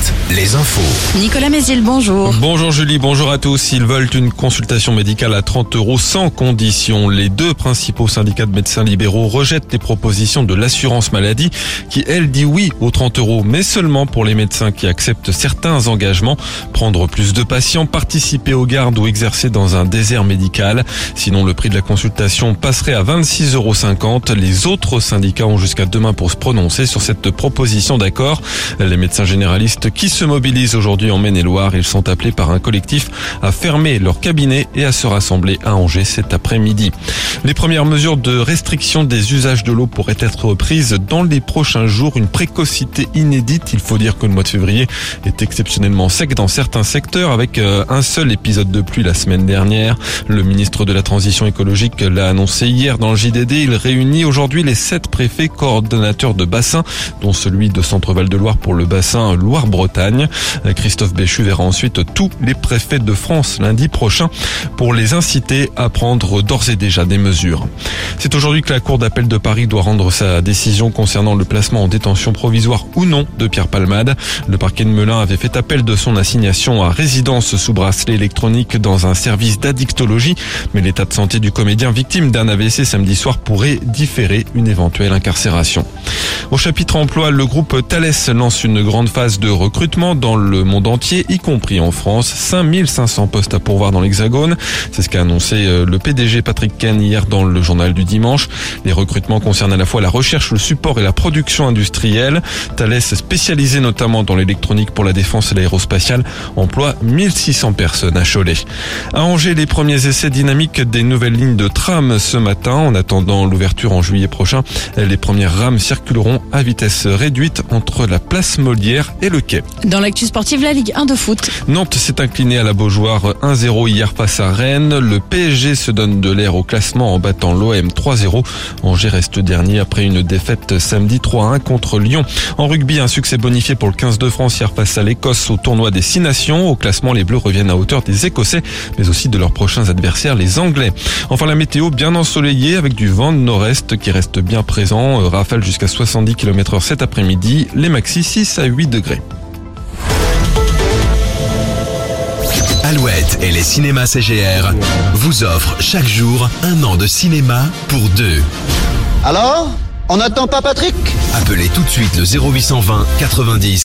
Alouette, les infos. Nicolas Mézil, bonjour. Bonjour Julie, bonjour à tous. Ils veulent une consultation médicale à 30 euros sans condition. Les deux principaux syndicats de médecins libéraux rejettent les propositions de l'assurance maladie qui, elle, dit oui aux 30 euros, mais seulement pour les médecins qui acceptent certains engagements, prendre plus de patients, participer aux gardes ou exercer dans un désert médical. Sinon, le prix de la consultation passerait à 26,50 euros. Les autres syndicats ont jusqu'à demain pour se prononcer sur cette proposition d'accord. Les médecins généralistes qui se mobilisent aujourd'hui en Maine-et-Loire, ils sont appelés par un collectif à fermer leur cabinet et à se rassembler à Angers cet après-midi. Les premières mesures de restriction des usages de l'eau pourraient être prises dans les prochains jours. Une précocité inédite. Il faut dire que le mois de février est exceptionnellement sec dans certains secteurs avec euh, un seul épisode de pluie la semaine dernière. Le ministre de la Transition écologique l'a annoncé hier dans le JDD. Il réunit aujourd'hui les sept préfets coordonnateurs de bassin, dont celui de Centre-Val de Loire pour le bassin Loire-Bretagne. Christophe Béchu verra ensuite tous les préfets de France lundi prochain pour les inciter à prendre d'ores et déjà des mesures. C'est aujourd'hui que la Cour d'appel de Paris doit rendre sa décision concernant le placement en détention provisoire ou non de Pierre Palmade. Le parquet de Melun avait fait appel de son assignation à résidence sous bracelet électronique dans un service d'addictologie, mais l'état de santé du comédien victime d'un AVC samedi soir pourrait différer une éventuelle incarcération. Au chapitre emploi, le groupe Thales lance une grande phase de recrutement dans le monde entier, y compris en France. 5500 postes à pourvoir dans l'Hexagone. C'est ce qu'a annoncé euh, le PDG Patrick Ken hier dans le journal du dimanche. Les recrutements concernent à la fois la recherche, le support et la production industrielle. Thales, spécialisé notamment dans l'électronique pour la défense et l'aérospatiale, emploie 1600 personnes à Cholet. À Angers, les premiers essais dynamiques des nouvelles lignes de tram ce matin. En attendant l'ouverture en juillet prochain, les premières rames circuleront à vitesse réduite entre la place Molière et le quai. Dans l'actu sportive, la Ligue 1 de foot. Nantes s'est incliné à la Beaujoire 1-0 hier face à Rennes. Le PSG se donne de l'air au classement en battant l'OM 3-0. Angers reste dernier après une défaite samedi 3-1 contre Lyon. En rugby, un succès bonifié pour le 15 de France hier face à l'Écosse au tournoi des Six Nations. Au classement, les Bleus reviennent à hauteur des Écossais, mais aussi de leurs prochains adversaires, les Anglais. Enfin, la météo bien ensoleillée avec du vent de nord-est qui reste bien présent. Rafale jusqu'à 70 km h cet après-midi. Les maxi 6 à 8 degrés. Alouette et les cinémas CGR vous offrent chaque jour un an de cinéma pour deux. Alors On n'attend pas Patrick? Appelez tout de suite le 0820 90